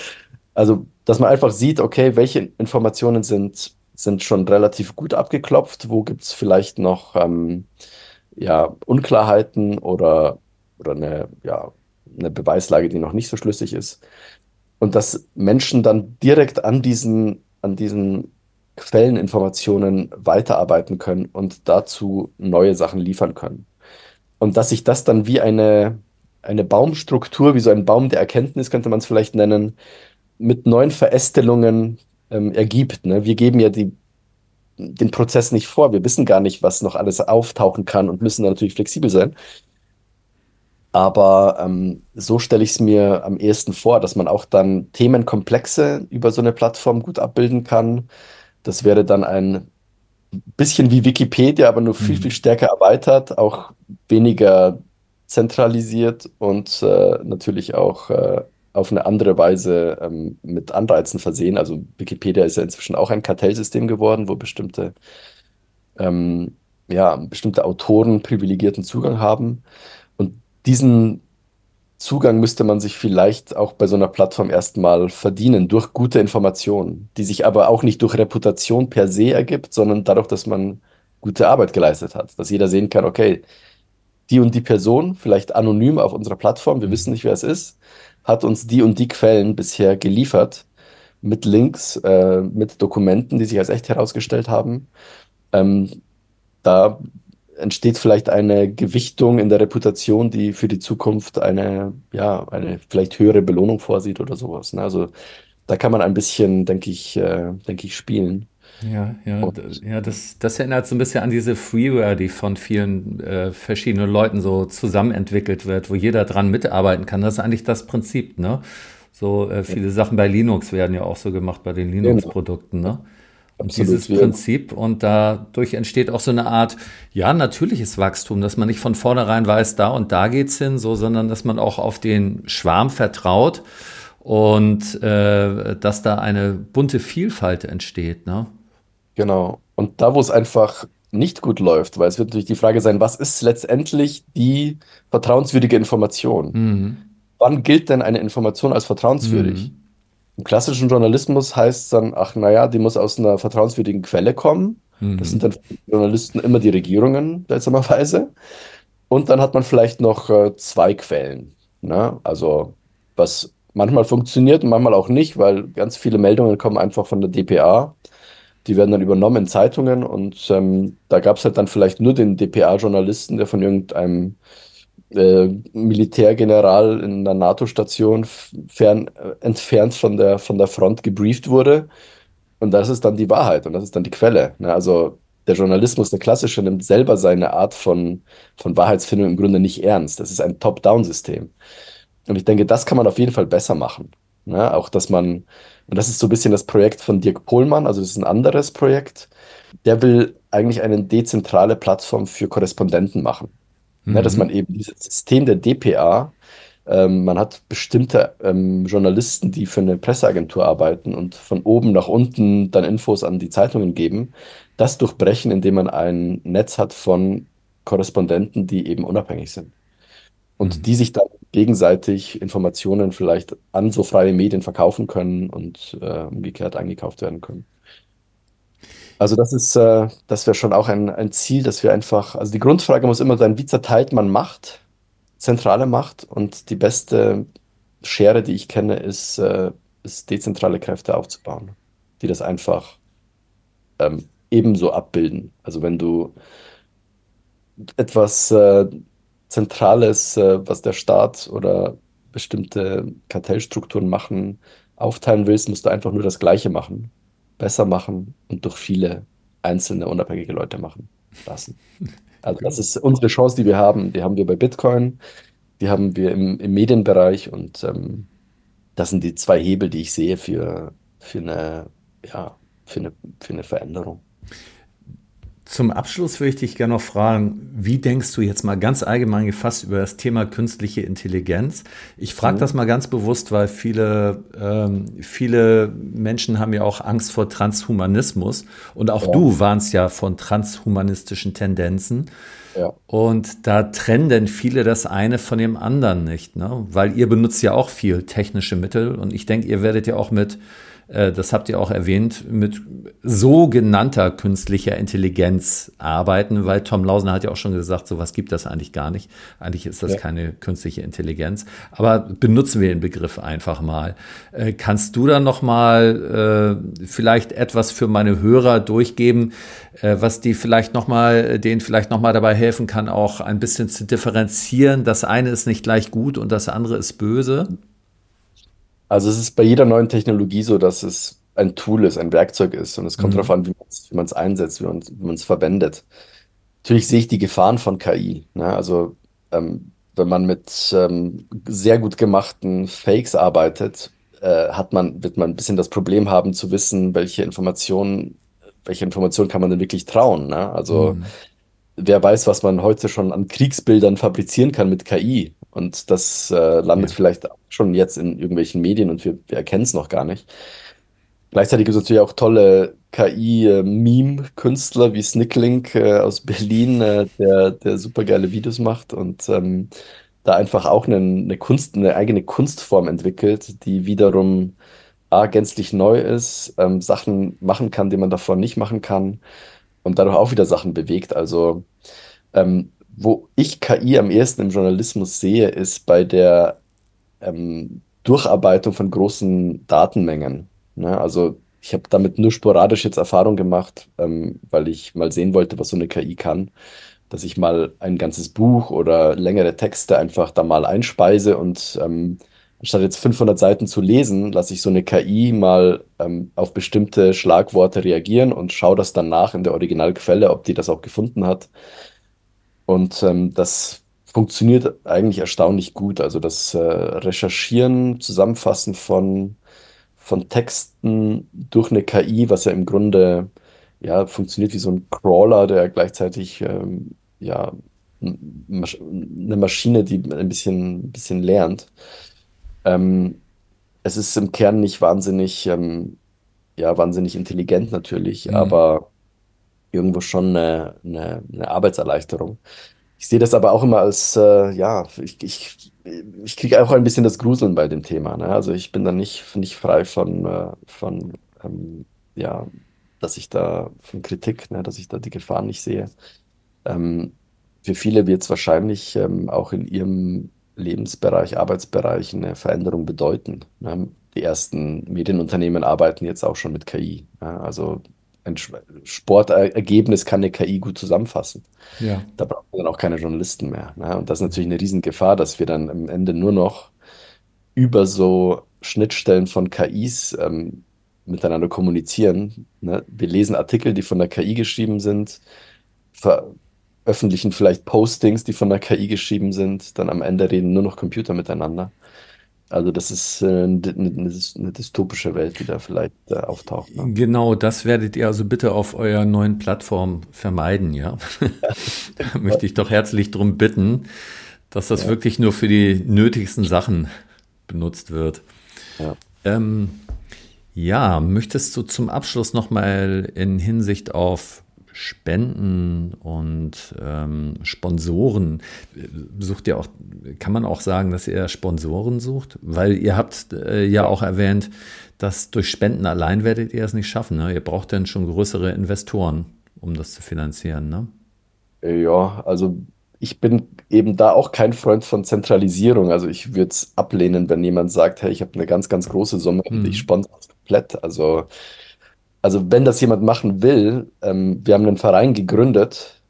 Also, dass man einfach sieht, okay, welche Informationen sind, sind schon relativ gut abgeklopft, wo gibt es vielleicht noch ähm, ja, Unklarheiten oder, oder eine, ja, eine Beweislage, die noch nicht so schlüssig ist. Und dass Menschen dann direkt an diesen, an diesen Quelleninformationen weiterarbeiten können und dazu neue Sachen liefern können. Und dass sich das dann wie eine, eine Baumstruktur, wie so ein Baum der Erkenntnis, könnte man es vielleicht nennen, mit neuen Verästelungen ähm, ergibt. Ne? Wir geben ja die, den Prozess nicht vor. Wir wissen gar nicht, was noch alles auftauchen kann und müssen natürlich flexibel sein. Aber ähm, so stelle ich es mir am ehesten vor, dass man auch dann Themenkomplexe über so eine Plattform gut abbilden kann. Das wäre dann ein bisschen wie Wikipedia, aber nur viel, mhm. viel stärker erweitert, auch weniger zentralisiert und äh, natürlich auch äh, auf eine andere Weise ähm, mit Anreizen versehen. Also Wikipedia ist ja inzwischen auch ein Kartellsystem geworden, wo bestimmte, ähm, ja, bestimmte Autoren privilegierten Zugang haben. Und diesen Zugang müsste man sich vielleicht auch bei so einer Plattform erstmal verdienen durch gute Informationen, die sich aber auch nicht durch Reputation per se ergibt, sondern dadurch, dass man gute Arbeit geleistet hat, dass jeder sehen kann, okay, die und die Person, vielleicht anonym auf unserer Plattform, wir wissen nicht, wer es ist, hat uns die und die Quellen bisher geliefert mit Links, äh, mit Dokumenten, die sich als echt herausgestellt haben. Ähm, da entsteht vielleicht eine Gewichtung in der Reputation, die für die Zukunft eine, ja, eine vielleicht höhere Belohnung vorsieht oder sowas. Ne? Also da kann man ein bisschen, denke ich, äh, denke ich, spielen. Ja, ja, ja das, das erinnert so ein bisschen an diese Freeware, die von vielen äh, verschiedenen Leuten so zusammen entwickelt wird, wo jeder dran mitarbeiten kann. Das ist eigentlich das Prinzip, ne? So äh, viele ja. Sachen bei Linux werden ja auch so gemacht, bei den Linux-Produkten, ne? Absolut. Dieses Prinzip und dadurch entsteht auch so eine Art, ja, natürliches Wachstum, dass man nicht von vornherein weiß, da und da geht's hin, so, sondern dass man auch auf den Schwarm vertraut und äh, dass da eine bunte Vielfalt entsteht. Ne? Genau. Und da, wo es einfach nicht gut läuft, weil es wird natürlich die Frage sein, was ist letztendlich die vertrauenswürdige Information? Mhm. Wann gilt denn eine Information als vertrauenswürdig? Mhm. Im klassischen Journalismus heißt es dann, ach naja, die muss aus einer vertrauenswürdigen Quelle kommen. Mhm. Das sind dann Journalisten immer die Regierungen, seltsamerweise. Und dann hat man vielleicht noch äh, zwei Quellen. Ne? Also was manchmal funktioniert und manchmal auch nicht, weil ganz viele Meldungen kommen einfach von der DPA. Die werden dann übernommen in Zeitungen und ähm, da gab es halt dann vielleicht nur den DPA-Journalisten, der von irgendeinem äh, Militärgeneral in der NATO-Station fern, äh, entfernt von der, von der Front gebrieft wurde. Und das ist dann die Wahrheit und das ist dann die Quelle. Ne? Also der Journalismus, der klassische, nimmt selber seine Art von, von Wahrheitsfindung im Grunde nicht ernst. Das ist ein Top-Down-System. Und ich denke, das kann man auf jeden Fall besser machen. Ne? Auch, dass man, und das ist so ein bisschen das Projekt von Dirk Pohlmann, also das ist ein anderes Projekt, der will eigentlich eine dezentrale Plattform für Korrespondenten machen. Mhm. Ne, dass man eben dieses System der DPA, ähm, man hat bestimmte ähm, Journalisten, die für eine Presseagentur arbeiten und von oben nach unten dann Infos an die Zeitungen geben, das durchbrechen, indem man ein Netz hat von Korrespondenten, die eben unabhängig sind. Und mhm. die sich dann gegenseitig Informationen vielleicht an so freie Medien verkaufen können und äh, umgekehrt eingekauft werden können. Also das ist, äh, das wäre schon auch ein, ein Ziel, dass wir einfach, also die Grundfrage muss immer sein, wie zerteilt man Macht, zentrale Macht und die beste Schere, die ich kenne, ist, äh, ist dezentrale Kräfte aufzubauen, die das einfach ähm, ebenso abbilden. Also wenn du etwas äh, Zentrales, äh, was der Staat oder bestimmte Kartellstrukturen machen, aufteilen willst, musst du einfach nur das Gleiche machen besser machen und durch viele einzelne unabhängige Leute machen lassen. Also das ist unsere Chance, die wir haben. Die haben wir bei Bitcoin, die haben wir im, im Medienbereich und ähm, das sind die zwei Hebel, die ich sehe für, für, eine, ja, für, eine, für eine Veränderung. Zum Abschluss würde ich dich gerne noch fragen, wie denkst du jetzt mal ganz allgemein gefasst über das Thema künstliche Intelligenz? Ich frage mhm. das mal ganz bewusst, weil viele, ähm, viele Menschen haben ja auch Angst vor Transhumanismus und auch ja. du warnst ja von transhumanistischen Tendenzen. Ja. Und da trennen denn viele das eine von dem anderen nicht, ne? weil ihr benutzt ja auch viel technische Mittel und ich denke, ihr werdet ja auch mit das habt ihr auch erwähnt, mit sogenannter künstlicher Intelligenz arbeiten, weil Tom Lausner hat ja auch schon gesagt, sowas gibt das eigentlich gar nicht. Eigentlich ist das ja. keine künstliche Intelligenz. Aber benutzen wir den Begriff einfach mal. Äh, kannst du da noch mal äh, vielleicht etwas für meine Hörer durchgeben, was die vielleicht noch mal, denen vielleicht noch mal dabei helfen kann, auch ein bisschen zu differenzieren? Das eine ist nicht gleich gut und das andere ist böse. Also es ist bei jeder neuen Technologie so, dass es ein Tool ist, ein Werkzeug ist und es kommt mhm. darauf an, wie man es einsetzt, wie man es verwendet. Natürlich sehe ich die Gefahren von KI. Ne? Also ähm, wenn man mit ähm, sehr gut gemachten Fakes arbeitet, äh, hat man, wird man ein bisschen das Problem haben zu wissen, welche Informationen, welche Informationen kann man denn wirklich trauen. Ne? Also mhm. Wer weiß, was man heute schon an Kriegsbildern fabrizieren kann mit KI. Und das äh, landet ja. vielleicht schon jetzt in irgendwelchen Medien und wir, wir erkennen es noch gar nicht. Gleichzeitig gibt es natürlich auch tolle KI-Meme-Künstler wie Snicklink äh, aus Berlin, äh, der, der super geile Videos macht und ähm, da einfach auch eine, eine Kunst, eine eigene Kunstform entwickelt, die wiederum A, gänzlich neu ist, ähm, Sachen machen kann, die man davor nicht machen kann und dadurch auch wieder Sachen bewegt. Also ähm, wo ich KI am ehesten im Journalismus sehe, ist bei der ähm, Durcharbeitung von großen Datenmengen. Ne? Also ich habe damit nur sporadisch jetzt Erfahrung gemacht, ähm, weil ich mal sehen wollte, was so eine KI kann, dass ich mal ein ganzes Buch oder längere Texte einfach da mal einspeise und ähm, anstatt jetzt 500 Seiten zu lesen, lasse ich so eine KI mal ähm, auf bestimmte Schlagworte reagieren und schaue das dann nach in der Originalquelle, ob die das auch gefunden hat. Und ähm, das funktioniert eigentlich erstaunlich gut. Also das äh, Recherchieren, Zusammenfassen von, von Texten durch eine KI, was ja im Grunde ja, funktioniert wie so ein Crawler, der gleichzeitig ähm, ja, eine Maschine, die ein bisschen, ein bisschen lernt. Ähm, es ist im Kern nicht wahnsinnig, ähm, ja, wahnsinnig intelligent natürlich, Mhm. aber irgendwo schon eine, eine, eine Arbeitserleichterung. Ich sehe das aber auch immer als, äh, ja, ich, ich, ich kriege auch ein bisschen das Gruseln bei dem Thema. Ne? Also ich bin da nicht, nicht frei von, äh, von ähm, ja, dass ich da, von Kritik, ne? Dass ich da die Gefahren nicht sehe. Ähm, für viele wird es wahrscheinlich ähm, auch in ihrem Lebensbereich, Arbeitsbereich eine Veränderung bedeuten. Die ersten Medienunternehmen arbeiten jetzt auch schon mit KI. Also ein Sportergebnis kann eine KI gut zusammenfassen. Ja. Da brauchen wir dann auch keine Journalisten mehr. Und das ist natürlich eine Riesengefahr, dass wir dann am Ende nur noch über so Schnittstellen von KIs ähm, miteinander kommunizieren. Ne? Wir lesen Artikel, die von der KI geschrieben sind, veröffentlichen vielleicht Postings, die von der KI geschrieben sind, dann am Ende reden nur noch Computer miteinander. Also das ist äh, eine, eine, eine dystopische Welt, die da vielleicht äh, auftaucht. Ne? Genau, das werdet ihr also bitte auf eurer neuen Plattform vermeiden, ja? Da möchte ich doch herzlich darum bitten, dass das Ja, wirklich nur für die nötigsten Sachen benutzt wird. ja. Ähm, ja, möchtest du zum Abschluss nochmal in Hinsicht auf Spenden und ähm, Sponsoren, sucht ihr auch, kann man auch sagen, dass ihr Sponsoren sucht? Weil ihr habt äh, ja auch erwähnt, dass durch Spenden allein werdet ihr es nicht schaffen. Ne? Ihr braucht dann schon größere Investoren, um das zu finanzieren. Ne? Ja, also ich bin eben da auch kein Freund von Zentralisierung. Also ich würde es ablehnen, wenn jemand sagt, hey, ich habe eine ganz, ganz große Summe und ich Hm. sponsere es komplett. Also, also wenn das jemand machen will, ähm, wir haben einen Verein gegründet,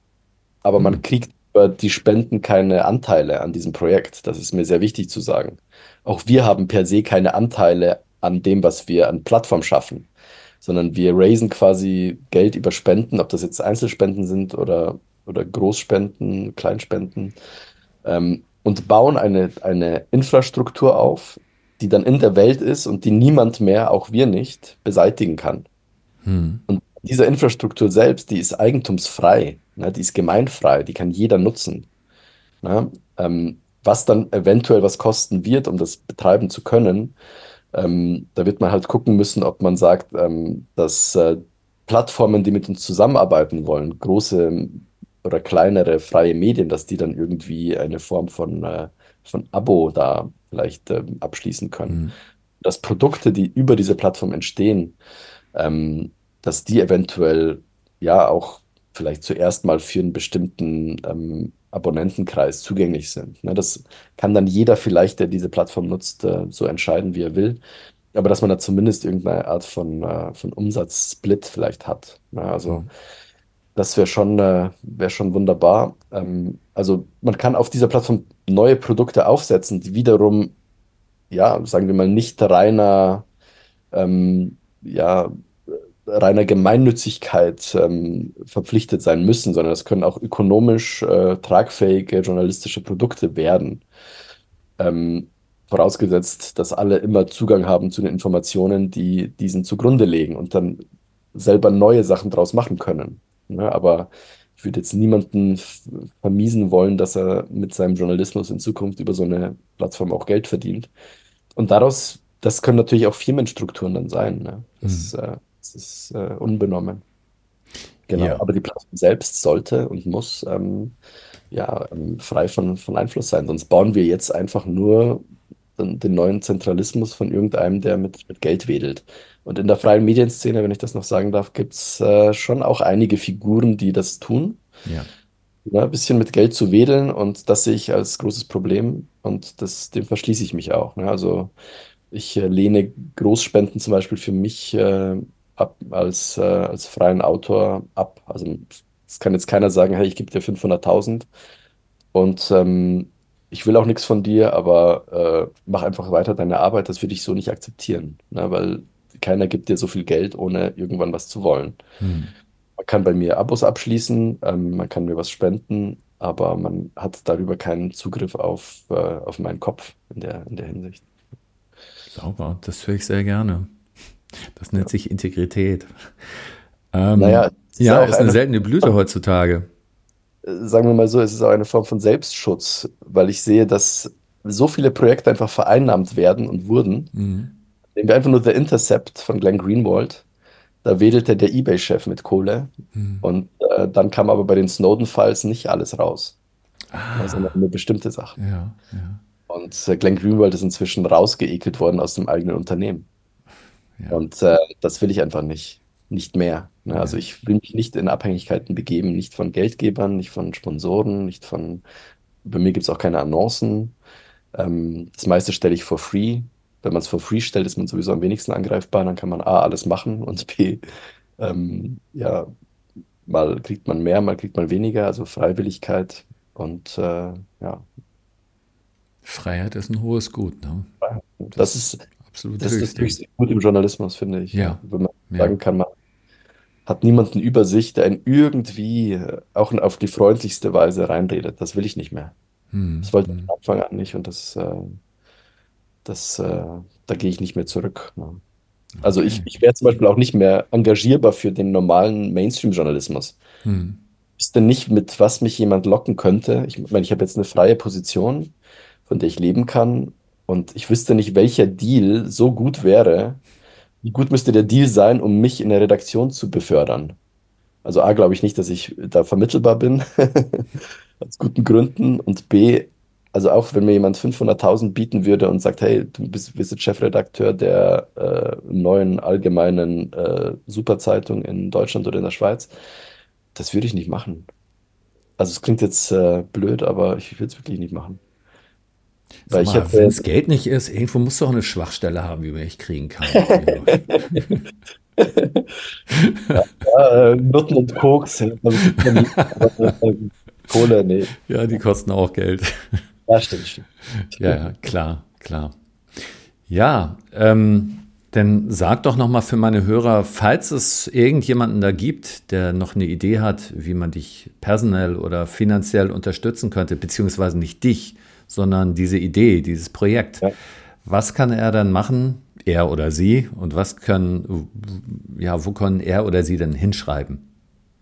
aber man kriegt über die Spenden keine Anteile an diesem Projekt. Das ist mir sehr wichtig zu sagen. Auch wir haben per se keine Anteile an dem, was wir an Plattform schaffen, sondern wir raisen quasi Geld über Spenden, ob das jetzt Einzelspenden sind oder, oder Großspenden, Kleinspenden, ähm, und bauen eine, eine Infrastruktur auf, die dann in der Welt ist und die niemand mehr, auch wir nicht, beseitigen kann. Hm. Und diese Infrastruktur selbst, die ist eigentumsfrei, ne? Die ist gemeinfrei, die kann jeder nutzen. Ne? Ähm, was dann eventuell was kosten wird, um das betreiben zu können, ähm, da wird man halt gucken müssen, ob man sagt, ähm, dass äh, Plattformen, die mit uns zusammenarbeiten wollen, große oder kleinere freie Medien, dass die dann irgendwie eine Form von, äh, von Abo da vielleicht ähm, abschließen können. Hm. Dass Produkte, die über diese Plattform entstehen, ähm, dass die eventuell ja auch vielleicht zuerst mal für einen bestimmten ähm, Abonnentenkreis zugänglich sind. Ne, das kann dann jeder vielleicht, der diese Plattform nutzt, äh, so entscheiden, wie er will. Aber dass man da zumindest irgendeine Art von, äh, von Umsatzsplit vielleicht hat. Ne, also Hm. das wäre schon, äh, wär schon wunderbar. Ähm, also man kann auf dieser Plattform neue Produkte aufsetzen, die wiederum, ja, sagen wir mal, nicht reiner ähm, ja, reiner Gemeinnützigkeit ähm, verpflichtet sein müssen, sondern es können auch ökonomisch äh, tragfähige journalistische Produkte werden. Ähm, vorausgesetzt, dass alle immer Zugang haben zu den Informationen, die diesen zugrunde legen und dann selber neue Sachen draus machen können. Ne? Aber ich würde jetzt niemanden vermiesen wollen, dass er mit seinem Journalismus in Zukunft über so eine Plattform auch Geld verdient. Und daraus, das können natürlich auch Firmenstrukturen dann sein. Ne? Das, äh, das ist äh, unbenommen. Genau. Ja. Aber die Plattform selbst sollte und muss ähm, ja, ähm, frei von, von Einfluss sein. Sonst bauen wir jetzt einfach nur den, den neuen Zentralismus von irgendeinem, der mit, mit Geld wedelt. Und in der freien Medienszene, wenn ich das noch sagen darf, gibt es äh, schon auch einige Figuren, die das tun. Ja. Ja, ein bisschen mit Geld zu wedeln und das sehe ich als großes Problem und das, dem verschließe ich mich auch. Ne? Also ich äh, lehne Großspenden zum Beispiel für mich äh, ab, als, äh, als freien Autor ab. Also es kann jetzt keiner sagen, hey, ich gebe dir 500.000 und ähm, ich will auch nichts von dir, aber äh, mach einfach weiter deine Arbeit, das würde ich so nicht akzeptieren, ne? Weil keiner gibt dir so viel Geld, ohne irgendwann was zu wollen. Hm. Man kann bei mir Abos abschließen, ähm, man kann mir was spenden, aber man hat darüber keinen Zugriff auf, äh, auf meinen Kopf in der, in der Hinsicht. Sauber, das höre ich sehr gerne. Das nennt sich Integrität. Ähm, naja, ist ja, ist eine, eine seltene Blüte heutzutage. Sagen wir mal so, es ist auch eine Form von Selbstschutz, weil ich sehe, dass so viele Projekte einfach vereinnahmt werden und wurden. Mhm. Nehmen wir einfach nur The Intercept von Glenn Greenwald. Da wedelte der Ebay-Chef mit Kohle. Mhm. Und äh, dann kam aber bei den Snowden-Files nicht alles raus. Ah. Also eine bestimmte Sache. Ja, ja. Und äh, Glenn Greenwald ist inzwischen rausgeekelt worden aus dem eigenen Unternehmen. Ja. Und äh, das will ich einfach nicht. Nicht mehr. Ne? Also ich will mich nicht in Abhängigkeiten begeben, nicht von Geldgebern, nicht von Sponsoren, nicht von, bei mir gibt es auch keine Annoncen. Ähm, das meiste stelle ich for free. Wenn man es for free stellt, ist man sowieso am wenigsten angreifbar. Dann kann man A, alles machen und B, ähm, ja, mal kriegt man mehr, mal kriegt man weniger, also Freiwilligkeit und äh, ja. Freiheit ist ein hohes Gut, ne? Das, das ist absolut das ist das gut im Journalismus, finde ich. Ja. Wenn man ja. sagen kann, man hat niemanden über sich, der einen irgendwie auch auf die freundlichste Weise reinredet. Das will ich nicht mehr. Hm. Das wollte ich hm. von Anfang an nicht und das, äh, das, äh, da gehe ich nicht mehr zurück. Ne? Also ich, ich wäre zum Beispiel auch nicht mehr engagierbar für den normalen Mainstream-Journalismus. Hm. Ich wüsste nicht, mit was mich jemand locken könnte. Ich meine, ich habe jetzt eine freie Position, von der ich leben kann. Und ich wüsste nicht, welcher Deal so gut wäre. Wie gut müsste der Deal sein, um mich in der Redaktion zu befördern? Also A, glaube ich nicht, dass ich da vermittelbar bin. aus guten Gründen. Und B, also auch wenn mir jemand 500.000 bieten würde und sagt, hey, du bist, bist Chefredakteur der äh, neuen allgemeinen äh, Superzeitung in Deutschland oder in der Schweiz, das würde ich nicht machen. Also es klingt jetzt äh, blöd, aber ich würde es wirklich nicht machen. Weil wenn es Geld nicht ist, irgendwo muss doch eine Schwachstelle haben, wie man ich kriegen kann. ja, ja, äh, Nutten und Koks. Kohle, nee. Ja, die kosten auch Geld. Ja, stimmt, stimmt. Ja, ja, klar, klar. Ja, ähm, dann sag doch nochmal für meine Hörer, falls es irgendjemanden da gibt, der noch eine Idee hat, wie man dich personell oder finanziell unterstützen könnte, beziehungsweise nicht dich, sondern diese Idee, dieses Projekt. Ja. Was kann er dann machen, er oder sie, und was können, ja, wo können er oder sie denn hinschreiben?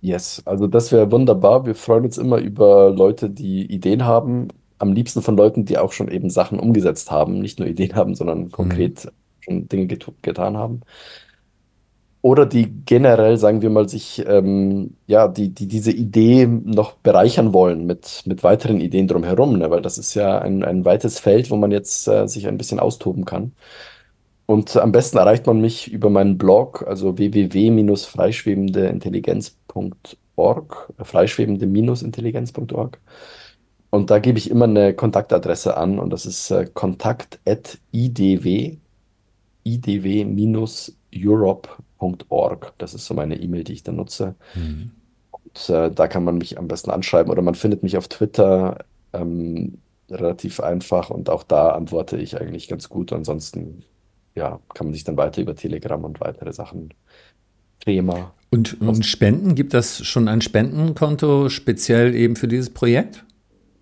Yes, also das wäre wunderbar. Wir freuen uns immer über Leute, die Ideen haben. Am liebsten von Leuten, die auch schon eben Sachen umgesetzt haben. Nicht nur Ideen haben, sondern mhm. konkret schon Dinge get getan haben. Oder die generell, sagen wir mal, sich, ähm, ja, die, die diese Idee noch bereichern wollen mit, mit weiteren Ideen drumherum, ne? Weil das ist ja ein, ein weites Feld, wo man jetzt äh, sich ein bisschen austoben kann. Und am besten erreicht man mich über meinen Blog, also www-freischwebendeintelligenz.org, freischwebende-intelligenz.org. Und da gebe ich immer eine Kontaktadresse an und das ist äh, kontakt.idw, idw-europe.org. Das ist so meine E-Mail, die ich da nutze. Mhm. Und äh, da kann man mich am besten anschreiben oder man findet mich auf Twitter ähm, relativ einfach und auch da antworte ich eigentlich ganz gut. Ansonsten ja, kann man sich dann weiter über Telegram und weitere Sachen Thema. Und, und Spenden, gibt das schon ein Spendenkonto speziell eben für dieses Projekt?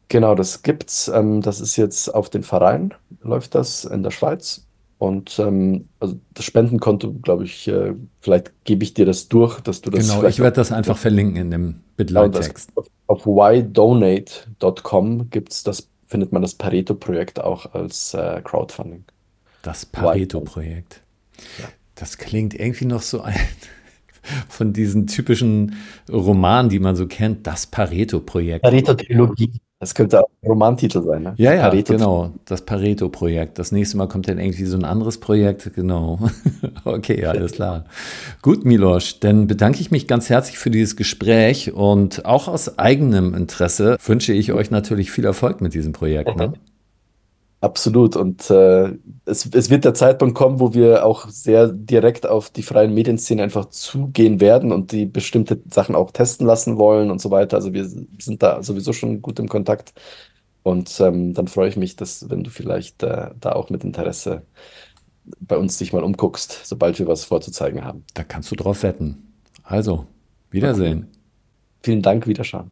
Genau, das gibt's. Ähm, das ist jetzt auf den Verein, läuft das in der Schweiz. Und ähm, also das Spendenkonto, glaube ich, äh, vielleicht gebe ich dir das durch, dass du das. Genau, ich werde das einfach verlinken in dem Bitleitext. Auf, auf whydonate.com gibt's das, findet man das Pareto-Projekt auch als äh, Crowdfunding. Das Pareto-Projekt. Das klingt irgendwie noch so ein von diesen typischen Romanen, die man so kennt, das Pareto-Projekt. Pareto-Trilogie. Das könnte auch ein Romantitel sein, ne? Ja, ja, Pareto genau. Das Pareto-Projekt. Das nächste Mal kommt dann irgendwie so ein anderes Projekt. Genau. okay, alles klar. Gut, Milosch, dann bedanke ich mich ganz herzlich für dieses Gespräch und auch aus eigenem Interesse wünsche ich euch natürlich viel Erfolg mit diesem Projekt. Ne? Absolut. Und äh, es, es wird der Zeitpunkt kommen, wo wir auch sehr direkt auf die freien Medienszene einfach zugehen werden und die bestimmte Sachen auch testen lassen wollen und so weiter. Also wir sind da sowieso schon gut im Kontakt. Und ähm, dann freue ich mich, dass, wenn du vielleicht äh, da auch mit Interesse bei uns dich mal umguckst, sobald wir was vorzuzeigen haben. Da kannst du drauf wetten. Also, Wiedersehen. Vielen Dank, Wiederschauen.